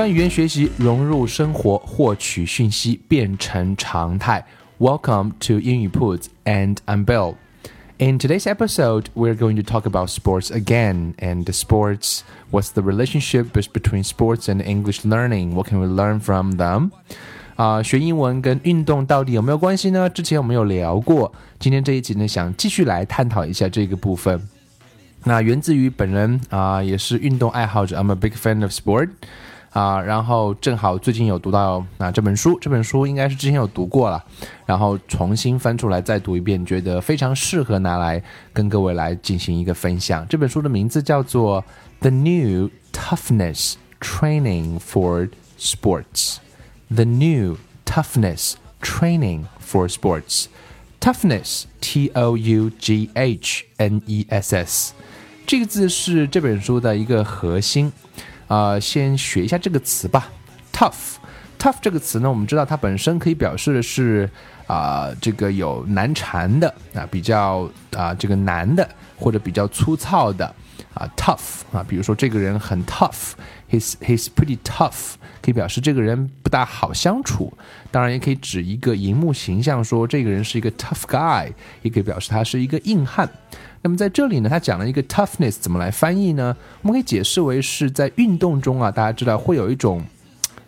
将语言学习融入生活，获取讯息变成常态。Welcome to 英语 Puts and I'm Bill. In today's episode, we're going to talk about sports again. And sports, what's the relationship between sports and English learning? What can we learn from them? 啊，学英文跟运动到底有没有关系呢？之前我们有聊过，今天这一集呢，想继续来探讨一下这个部分。那源自于本人啊，也是运动爱好者。I'm a big fan of sport. 啊，然后正好最近有读到啊这本书，这本书应该是之前有读过了，然后重新翻出来再读一遍，觉得非常适合拿来跟各位来进行一个分享。这本书的名字叫做《The New Toughness Training for Sports》，《The New Toughness Training for Sports》，Toughness，T O U G H N E S S，这个字是这本书的一个核心。啊，先学一下这个词吧，tough。tough 这个词呢，我们知道它本身可以表示的是啊，这个有难缠的啊，比较啊这个难的，或者比较粗糙的啊，tough 啊，比如说这个人很 tough，he's he's pretty tough，可以表示这个人不大好相处。当然也可以指一个荧幕形象，说这个人是一个 tough guy，也可以表示他是一个硬汉。那么在这里呢，他讲了一个 toughness 怎么来翻译呢？我们可以解释为是在运动中啊，大家知道会有一种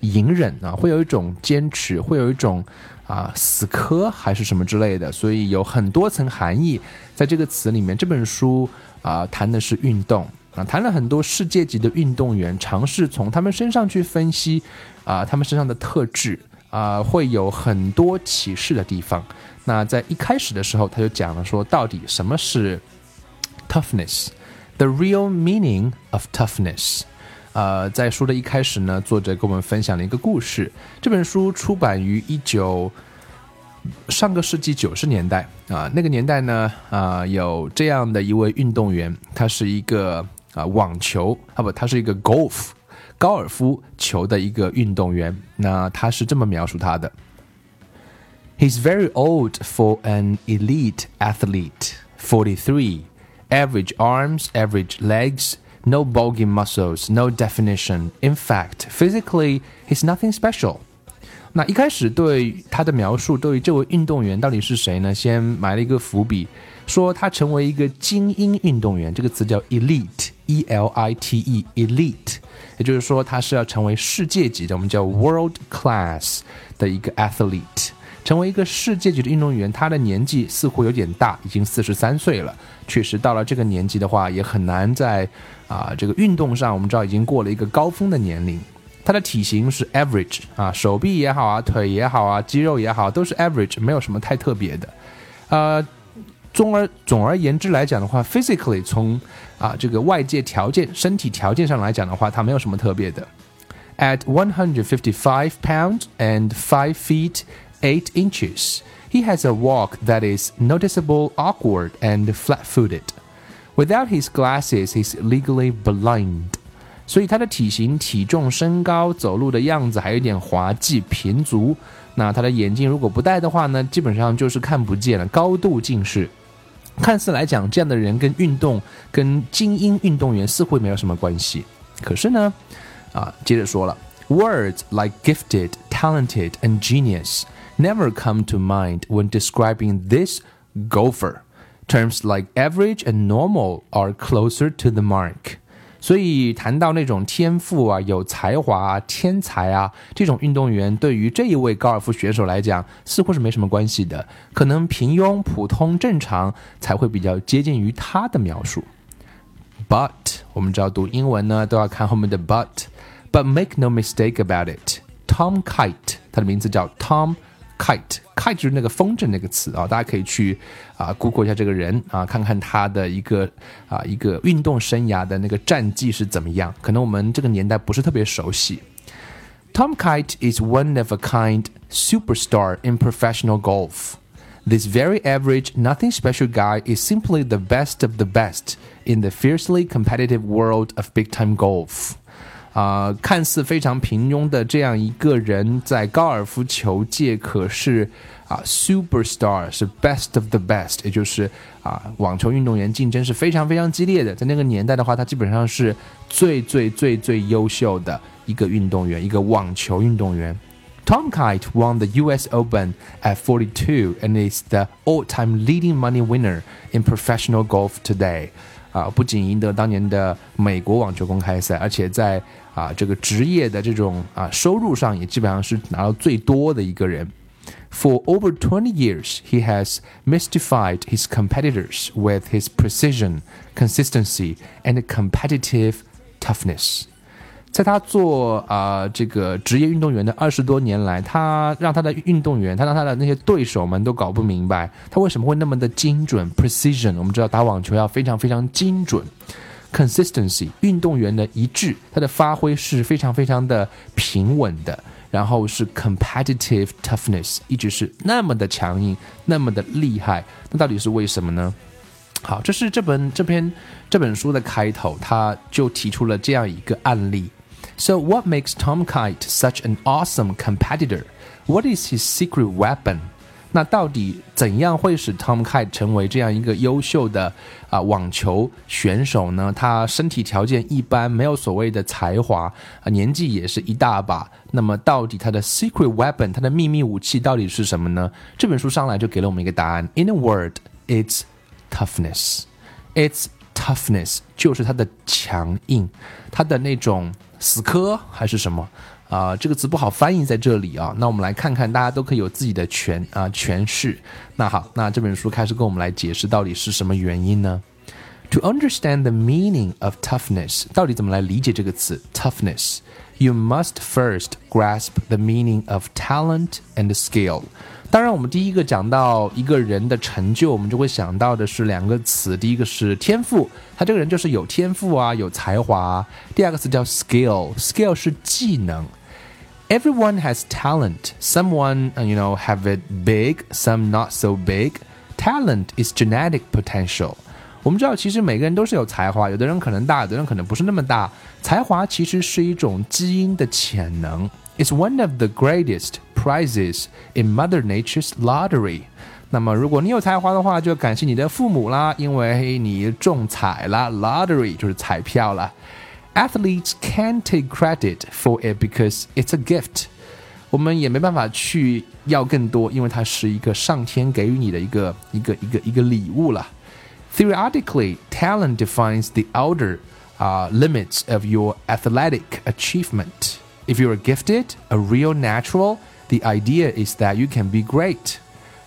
隐忍啊，会有一种坚持，会有一种啊死磕还是什么之类的，所以有很多层含义在这个词里面。这本书啊谈的是运动啊，谈了很多世界级的运动员，尝试从他们身上去分析啊他们身上的特质啊，会有很多启示的地方。那在一开始的时候，他就讲了说，到底什么是？Toughness, the real meaning of toughness。呃，在书的一开始呢，作者跟我们分享了一个故事。这本书出版于一九上个世纪九十年代啊，那个年代呢，啊，有这样的一位运动员，他是一个啊网球啊不，他是一个 golf 高尔夫球的一个运动员。那他是这么描述他的：He's very old for an elite athlete, forty three. average arms, average legs, no bulging muscles, no definition. In fact, physically, he's nothing special. 那一开始对他的描述，对于这位运动员到底是谁呢？先埋了一个伏笔，说他成为一个精英运动员，这个词叫 elite，e l i t e，elite，也就是说他是要成为世界级的，我们叫 world class 的一个 athlete。 成为一个世界级的运动员，他的年纪似乎有点大，已经四十三岁了。确实，到了这个年纪的话，也很难在啊这个运动上，我们知道已经过了一个高峰的年龄。他的体型是 average 啊，手臂也好啊，腿也好啊，肌肉也好，都是 average，没有什么太特别的。呃，总而总而言之来讲的话，physically 从啊这个外界条件、身体条件上来讲的话，他没有什么特别的。At one hundred fifty-five pounds and five feet. 8 inches. He has a walk that is noticeable awkward and flat-footed. Without his glasses, he's legally blind. 所以他的体型、体重、身高、走路的样子还有点滑稽平足。那他的眼镜如果不戴的话呢，基本上就是看不见了，高度近视。看似来讲，这样的人跟运动、跟精英运动员似乎没有什么关系。可是呢，啊，接着说了，words like gifted, talented, and genius never come to mind when describing this golfer。 Terms like average and normal are closer to the mark. 所以谈到那种天赋啊、有才华啊、天才啊这种运动员，对于这一位高尔夫选手来讲，似乎是没什么关系的。可能平庸、普通、正常才会比较接近于他的描述。But 我们知道读英文呢都要看后面的 but。But make no mistake about it, Tom Kite，他的名字叫 Tom Kite，Kite 就是那个风筝那个词啊，大家可以去啊 Google 一下这个人啊，看看他的一个啊一个运动生涯的那个战绩是怎么样。可能我们这个年代不是特别熟悉。Tom Kite is one of a kind superstar in professional golf. This very average, nothing special guy is simply the best of the best in the fiercely competitive world of big time golf. 啊，看似非常平庸的这样一个人，在高尔夫球界可是啊，superstar 是 best of the best，也就是啊，网球运动员竞争是非常非常激烈的。在那个年代的话，他基本上是最最最最优秀的一个运动员，一个网球运动员。Tom Kite won the U.S. Open at 42 and is the all-time leading money winner in professional golf today. 啊，不仅赢得当年的美国网球公开赛，而且在啊这个职业的这种啊收入上也基本上是拿到最多的一个人。For over 20 years, he has mystified his competitors with his precision, consistency, and competitive toughness. 在他做啊、这个职业运动员的二十多年来，他让他的运动员，他让他的那些对手们都搞不明白，他为什么会那么的精准 （precision）。我们知道打网球要非常非常精准，consistency，运动员的一致，他的发挥是非常非常的平稳的。然后是 competitive toughness，一直是那么的强硬，那么的厉害。那到底是为什么呢？好，这是这本这篇这本书的开头，他就提出了这样一个案例。So, what makes Tom Kite such an awesome competitor? What is his secret weapon? 那到底怎样会使 Tom Kite 成为这样一个优秀的啊网球选手呢？他身体条件一般，没有所谓的才华啊，年纪也是一大把。那么到底他的 secret weapon，他的秘密武器到底是什么呢？这本书上来就给了我们一个答案。In a word, it's toughness. It's toughness，就是他的强硬，他的那种。死磕还是什么啊、呃？这个词不好翻译在这里啊。那我们来看看，大家都可以有自己的诠啊、呃、诠释。那好，那这本书开始跟我们来解释到底是什么原因呢？To understand the meaning of toughness，到底怎么来理解这个词 toughness？You must first grasp the meaning of talent and skill。 当然，我们第一个讲到一个人的成就，我们就会想到的是两个词，第一个是天赋，他这个人就是有天赋啊，有才华。第二个词叫 skill，skill 是技能。Everyone has talent. Someone, you know, have it big, some not so big. Talent is genetic potential. 我们知道，其实每个人都是有才华，有的人可能大，有的人可能不是那么大。才华其实是一种基因的潜能。It's one of the greatest prizes in Mother Nature's lottery。那么，如果你有才华的话，就感谢你的父母啦，因为你中彩啦。Lottery 就是彩票啦。Athletes can't take credit for it because it's a gift。我们也没办法去要更多，因为它是一个上天给予你的一个一个一个一个礼物了。Theoretically, talent defines the outer uh, limits of your athletic achievement. If you are gifted, a real natural, the idea is that you can be great.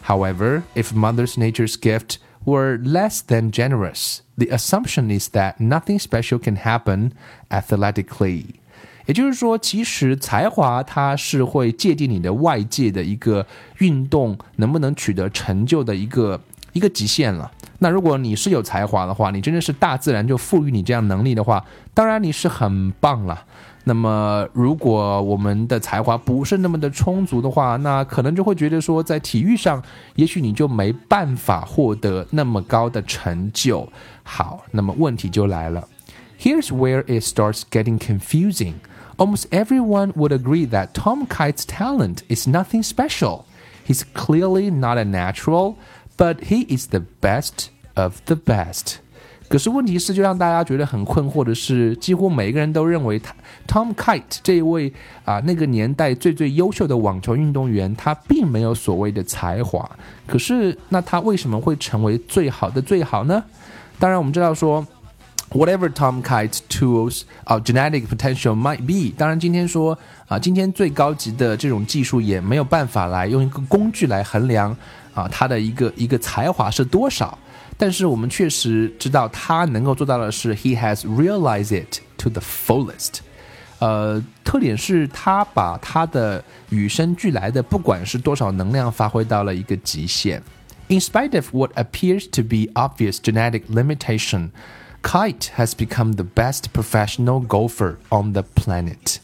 However, if Mother Nature's gift were less than generous, the assumption is that nothing special can happen athletically. 也就是说，其实才华它是会界定你的外界的一个运动能不能取得成就的一个一个极限了。那如果你是有才华的话，你真的是大自然就赋予你这样能力的话，当然你是很棒了。 那么，如果我们的才华不是那么的充足的话，那可能就会觉得说，在体育上，也许你就没办法获得那么高的成就。好，那么问题就来了，Here's where it starts getting confusing. Almost everyone would agree that Tom Kite's talent is nothing special. He's clearly not a natural, but he is the best of the best. 可是问题是，就让大家觉得很困惑的是，几乎每一个人都认为他 Tom Kite 这一位啊那个年代最最优秀的网球运动员，他并没有所谓的才华。可是那他为什么会成为最好的最好呢？当然我们知道说，whatever Tom Kite's tools 啊 genetic potential might be，当然今天说啊今天最高级的这种技术也没有办法来用一个工具来衡量啊他的一个一个才华是多少。但是我们确实知道，他能够做到的是，he has realized it to the fullest。呃，特点是他把他的与生俱来的，不管是多少能量，发挥到了一个极限。In spite of what appears to be obvious genetic limitation, Kite has become the best professional golfer on the planet。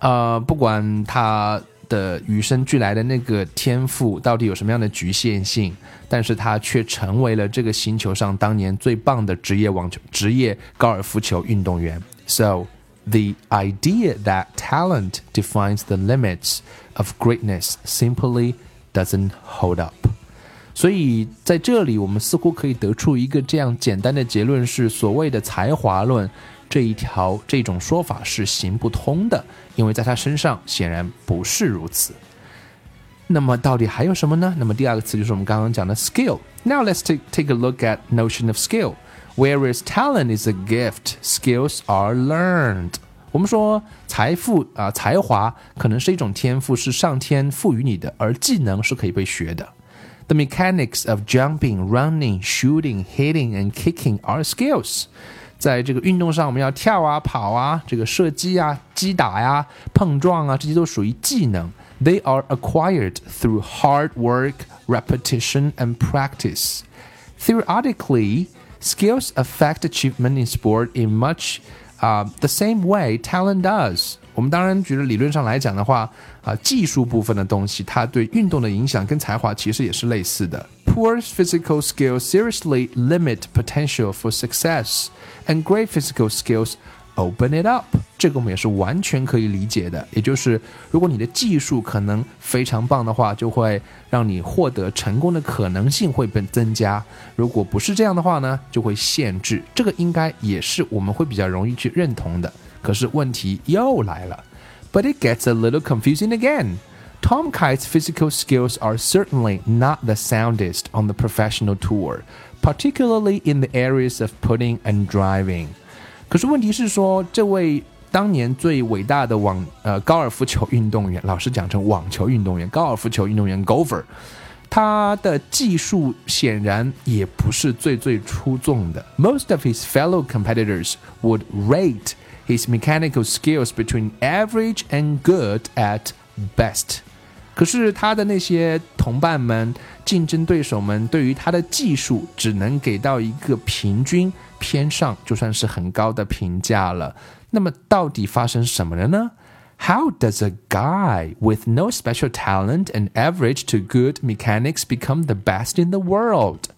呃，不管他。 的与生俱来的那个天赋到底有什么样的局限性？但是他却成为了这个星球上当年最棒的职业网球、职业高尔夫球运动员。So the idea that talent defines the limits of greatness simply doesn't hold up。所以在这里，我们似乎可以得出一个这样简单的结论：是所谓的才华论。这一条这种说法是行不通的，因为在他身上显然不是如此。那么到底还有什么呢？那么第二个词就是我们刚刚讲的 skill。Now let's take take a look at notion of skill. Whereas talent is a gift, skills are learned. 我们说财富啊，才华可能是一种天赋，是上天赋予你的，而技能是可以被学的。The mechanics of jumping, running, shooting, hitting, and kicking are skills. 在这个运动上，我们要跳啊、跑啊、这个射击啊、击打呀、碰撞啊，这些都属于技能。They are acquired through hard work, repetition, and practice. Theoretically, skills affect achievement in sport in much uh, the same way talent does. 我们当然觉得理论上来讲的话，啊，技术部分的东西，它对运动的影响跟才华其实也是类似的。 Poor physical skills seriously limit potential for success, and great physical skills open it up。这个我们也是完全可以理解的。也就是，如果你的技术可能非常棒的话，就会让你获得成功的可能性会被增加；如果不是这样的话呢，就会限制。这个应该也是我们会比较容易去认同的。可是问题又来了，But it gets a little confusing again. Tom Kite's physical skills are certainly not the soundest on the professional tour, particularly in the areas of putting and driving. 可是问题是说，这位当年最伟大的网呃高尔夫球运动员，老师讲成网球运动员、高尔夫球运动员 golfer，他的技术显然也不是最最出众的。Most of his fellow competitors would rate his mechanical skills between average and good at best。 可是他的那些同伴们、竞争对手们对于他的技术只能给到一个平均偏上，就算是很高的评价了。那么到底发生什么了呢？How does a guy with no special talent and average to good mechanics become the best in the world?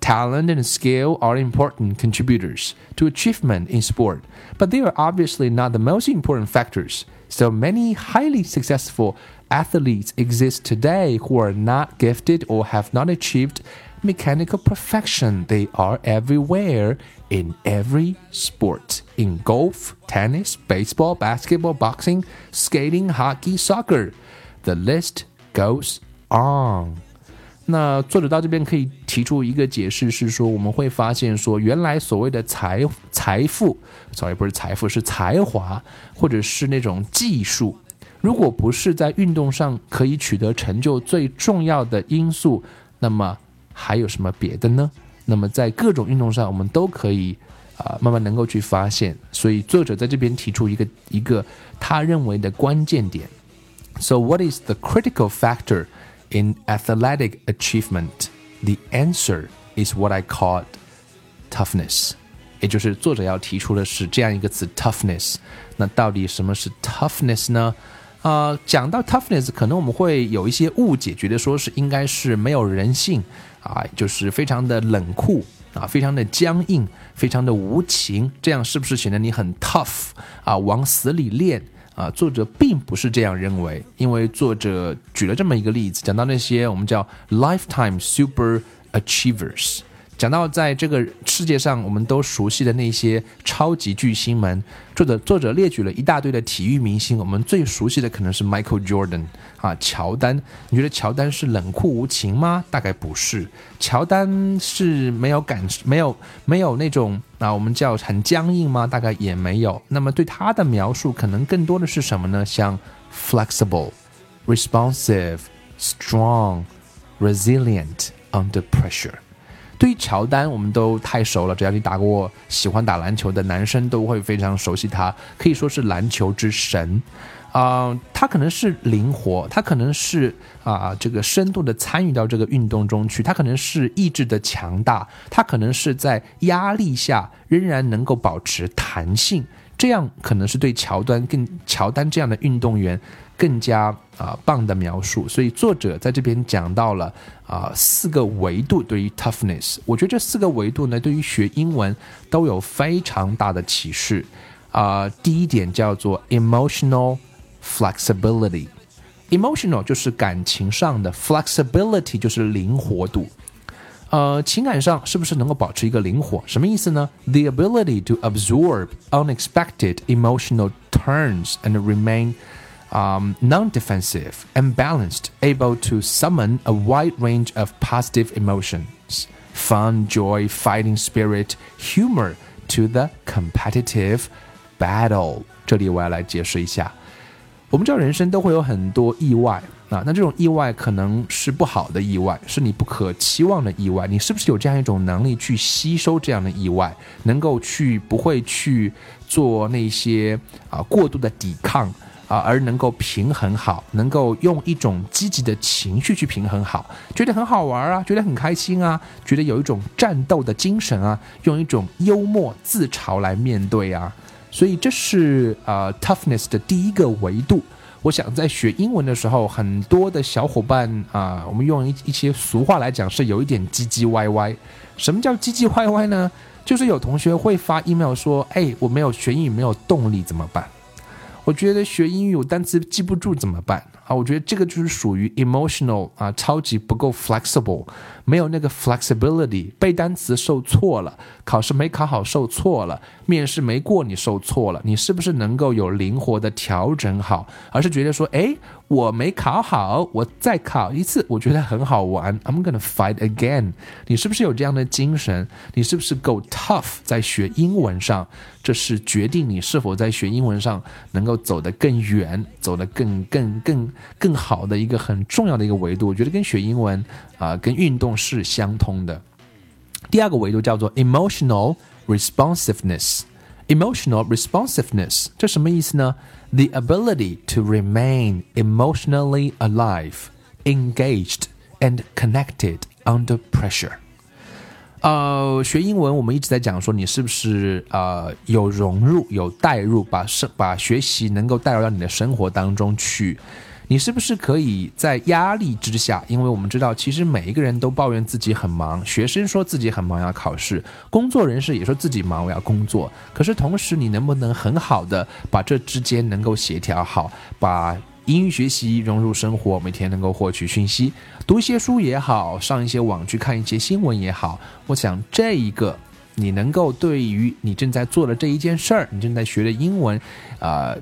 Talent and skill are important contributors to achievement in sport, but they are obviously not the most important factors. So many highly successful athletes exist today who are not gifted or have not achieved mechanical perfection. They are everywhere in every sport in golf, tennis, baseball, basketball, boxing, skating, hockey, soccer. The list goes on. 那作者到这边可以提出一个解释，是说我们会发现说，原来所谓的财财富，sorry 不是财富，是才华，或者是那种技术， 如果不是在运动上可以取得成就最重要的因素，那么还有什么别的呢？那么在各种运动上，我们都可以啊慢慢能够去发现。所以作者在这边提出一个一个他认为的关键点。So what is the critical factor? In athletic achievement, the answer is what I called toughness. 也就是作者要提出的是这样一个词 toughness。那到底什么是 toughness 呢？ 啊，讲到 toughness，可能我们会有一些误解，觉得说是应该是没有人性啊，就是非常的冷酷啊，非常的僵硬，非常的无情，这样是不是显得你很 tough 啊？往死里练？啊，作者并不是这样认为，因为作者举了这么一个例子，讲到那些我们叫 lifetime super achievers，讲到在这个世界上我们都熟悉的那些超级巨星们，作者作者列举了一大堆的体育明星，我们最熟悉的可能是 Michael Jordan 啊，乔丹。你觉得乔丹是冷酷无情吗？大概不是。乔丹是没有感，没有没有那种啊，我们叫很僵硬吗？大概也没有。那么对他的描述可能更多的是什么呢？像 flexible、responsive、strong、resilient under pressure。对于乔丹，我们都太熟了。只要你打过喜欢打篮球的男生，都会非常熟悉他，可以说是篮球之神。啊，他可能是灵活，他可能是啊这个深度的参与到这个运动中去，他可能是意志的强大，他可能是在压力下仍然能够保持弹性。这样可能是对乔丹更乔丹这样的运动员更加啊棒的描述，所以作者在这边讲到了啊四个维度对于 toughness，我觉得这四个维度呢对于学英文都有非常大的启示啊。第一点叫做 emotional flexibility，emotional 就是感情上的，flexibility 就是灵活度。呃，情感上是不是能够保持一个灵活？什么意思呢？The ability to absorb unexpected emotional turns and remain um, non-defensive and balanced, able to summon a wide range of positive emotions, fun, joy, fighting spirit, humor to the competitive battle. 这里我要来解释一下，我们知道人生都会有很多意外。啊，那这种意外可能是不好的意外，是你不可期望的意外。你是不是有这样一种能力去吸收这样的意外，能够去不会去做那些啊过度的抵抗啊，而能够平衡好，能够用一种积极的情绪去平衡好，觉得很好玩啊，觉得很开心啊，觉得有一种战斗的精神啊，用一种幽默自嘲来面对啊。所以这是呃 toughness 的第一个维度。我想在学英文的时候，很多的小伙伴啊，我们用一一些俗话来讲，是有一点唧唧歪歪。什么叫唧唧歪歪呢？就是有同学会发 email 说：“哎，我没有学英语，没有动力，怎么办？”我觉得学英语我单词记不住怎么办？啊，我觉得这个就是属于 emotional 啊，超级不够 flexible，没有那个 flexibility，背单词受挫了，考试没考好受挫了，面试没过你受挫了，你是不是能够有灵活的调整好？而是觉得说，哎。我没考好，我再考一次，我觉得很好玩。I'm gonna fight again。你是不是有这样的精神？你是不是够 tough 在学英文上？这是决定你是否在学英文上能够走得更远、走得更更更更好的一个很重要的一个维度。我觉得跟学英文啊，跟运动是相通的。第二个维度叫做 emotional responsiveness。emotional responsiveness 这什么意思呢？the ability to remain emotionally alive, engaged, and connected under pressure. 呃，学英文我们一直在讲说，你是不是呃有融入、有带入，把生把学习能够带入到你的生活当中去。你是不是可以在压力之下？因为我们知道，其实每一个人都抱怨自己很忙，学生说自己很忙要考试，工作人士也说自己忙我要工作。可是同时，你能不能很好的把这之间能够协调好，把英语学习融入生活，每天能够获取讯息，读一些书也好，上一些网去看一些新闻也好。我想这一个，你能够对于你正在做的这一件事儿，你正在学的英文，啊。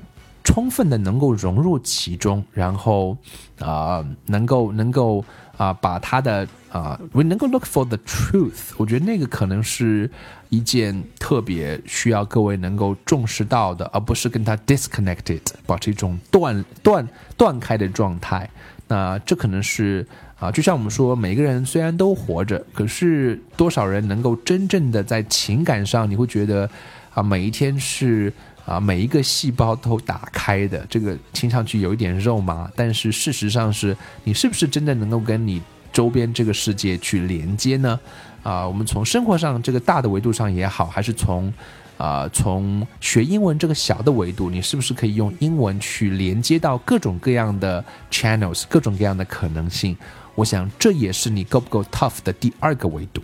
充分的能够融入其中，然后，啊，能够能够啊，把他的啊，，we 能够 look for the truth，我觉得那个可能是一件特别需要各位能够重视到的，而不是跟他 disconnected，保持一种断断断开的状态。那这可能是啊，就像我们说，每个人虽然都活着，可是多少人能够真正的在情感上，你会觉得啊，每一天是。啊，每一个细胞都打开的，这个听上去有一点肉麻，但是事实上是你是不是真的能够跟你周边这个世界去连接呢？啊，我们从生活上这个大的维度上也好，还是从啊从学英文这个小的维度，你是不是可以用英文去连接到各种各样的 channels，各种各样的可能性？我想这也是你够不够 tough 的第二个维度。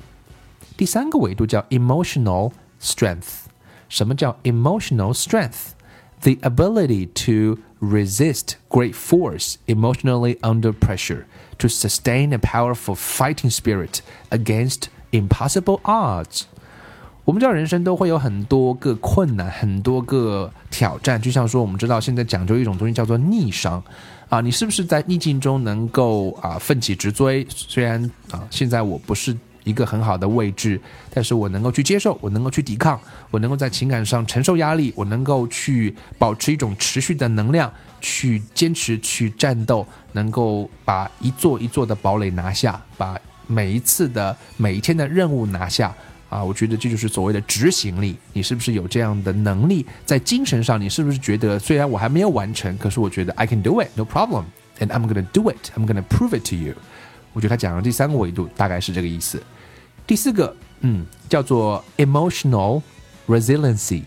第三个维度叫 emotional strength。什么叫 emotional strength? The ability to resist great force emotionally under pressure, to sustain a powerful fighting spirit against impossible odds。我们知道人生都会有很多个困难，很多个挑战。就像说，我们知道现在讲究一种东西叫做逆商啊，你是不是在逆境中能够啊奋起直追？虽然啊现在我不是 一个很好的位置，但是我能够去接受，我能够去抵抗，我能够在情感上承受压力，我能够去保持一种持续的能量，去坚持去战斗，能够把一座一座的堡垒拿下，把每一次的每一天的任务拿下。啊，我觉得这就是所谓的执行力。你是不是有这样的能力？在精神上，你是不是觉得虽然我还没有完成，可是我觉得 I can do it, no problem, and I'm gonna do it, I'm gonna prove it to you。我觉得他讲的第三个维度大概是这个意思。第四个，嗯，叫做 emotional resiliency。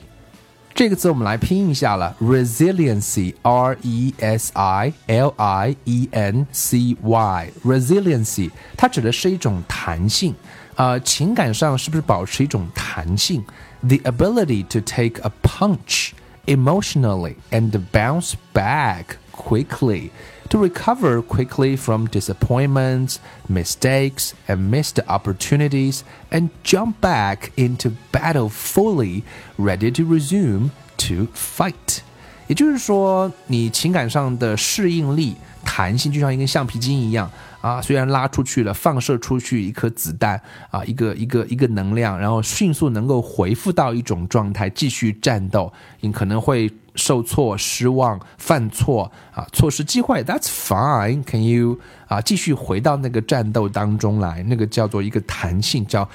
这个词我们来拼一下了，resiliency，r e s i l i e n c y，resiliency，它指的是一种弹性。呃，情感上是不是保持一种弹性？The ability to take a punch emotionally and bounce back quickly, to recover quickly from disappointments, mistakes, and missed opportunities, and jump back into battle fully ready to resume to fight. 也就是说，你情感上的适应力、弹性就像一根橡皮筋一样啊，虽然拉出去了，放射出去一颗子弹啊，一个一个一个能量，然后迅速能够回复到一种状态，继续战斗。你可能会 受挫、失望、犯错啊，错失机会，That's fine. Can you 啊，继续回到那个战斗当中来？那个叫做一个弹性，叫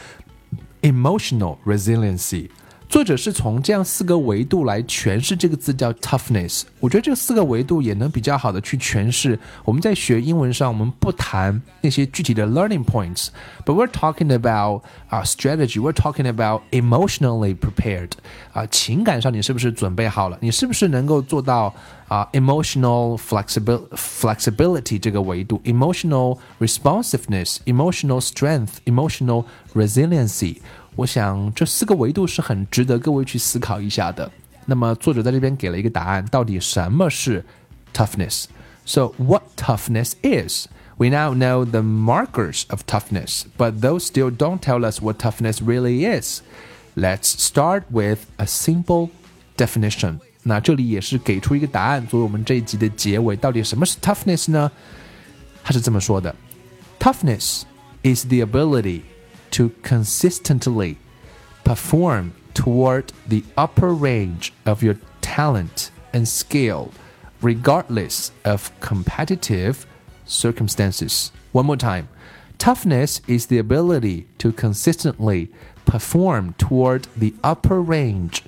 emotional resiliency。作者是从这样四个维度来诠释这个字叫 toughness。我觉得这四个维度也能比较好的去诠释我们在学英文上，我们不谈那些具体的 learning points，but we're talking about 啊 strategy，we're talking about emotionally prepared 啊情感上你是不是准备好了？你是不是能够做到啊 emotional flexibility flexibility 这个维度，emotional responsiveness，emotional strength，emotional resiliency。 我想这四个维度是很值得各位去思考一下的。那么作者在这边给了一个答案，到底什么是 toughness？So what toughness is? We now know the markers of toughness, but those still don't tell us what toughness really is. Let's start with a simple definition. 那这里也是给出一个答案，作为我们这一集的结尾。到底什么是 toughness 呢？他是这么说的：Toughness is the ability to consistently perform toward the upper range of your talent and skill, regardless of competitive circumstances. One more time. Toughness is the ability to consistently perform toward the upper range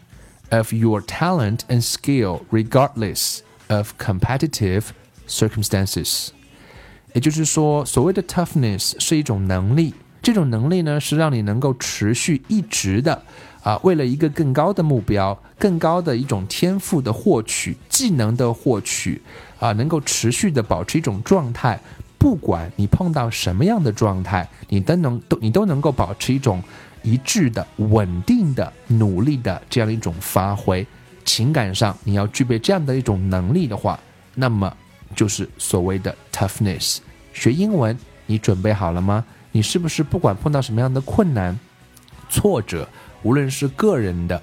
of your talent and skill, regardless of competitive circumstances. 也就是说，所谓的 toughness 是一种能力， 这种能力呢，是让你能够持续一直的啊，为了一个更高的目标、更高的一种天赋的获取、技能的获取啊，能够持续的保持一种状态。不管你碰到什么样的状态，你都能都你都能够保持一种一致的、稳定的、努力的这样一种发挥。情感上你要具备这样的一种能力的话，那么就是所谓的 toughness。学英文，你准备好了吗？你是不是不管碰到什么样的困难、挫折，无论是个人的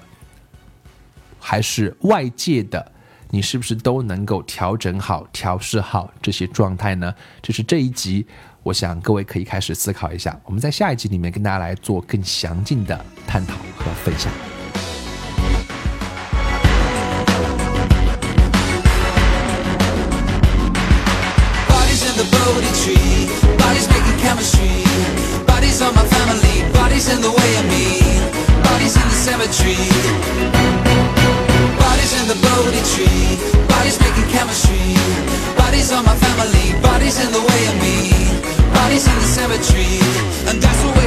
还是外界的，你是不是都能够调整好、调试好这些状态呢？这是这一集，我想各位可以开始思考一下。我们在下一集里面跟大家来做更详尽的探讨和分享。geometry. Bodies in the Bodhi tree. Bodies making chemistry. Bodies on my family. Bodies in the way of me. Bodies in the cemetery. And that's what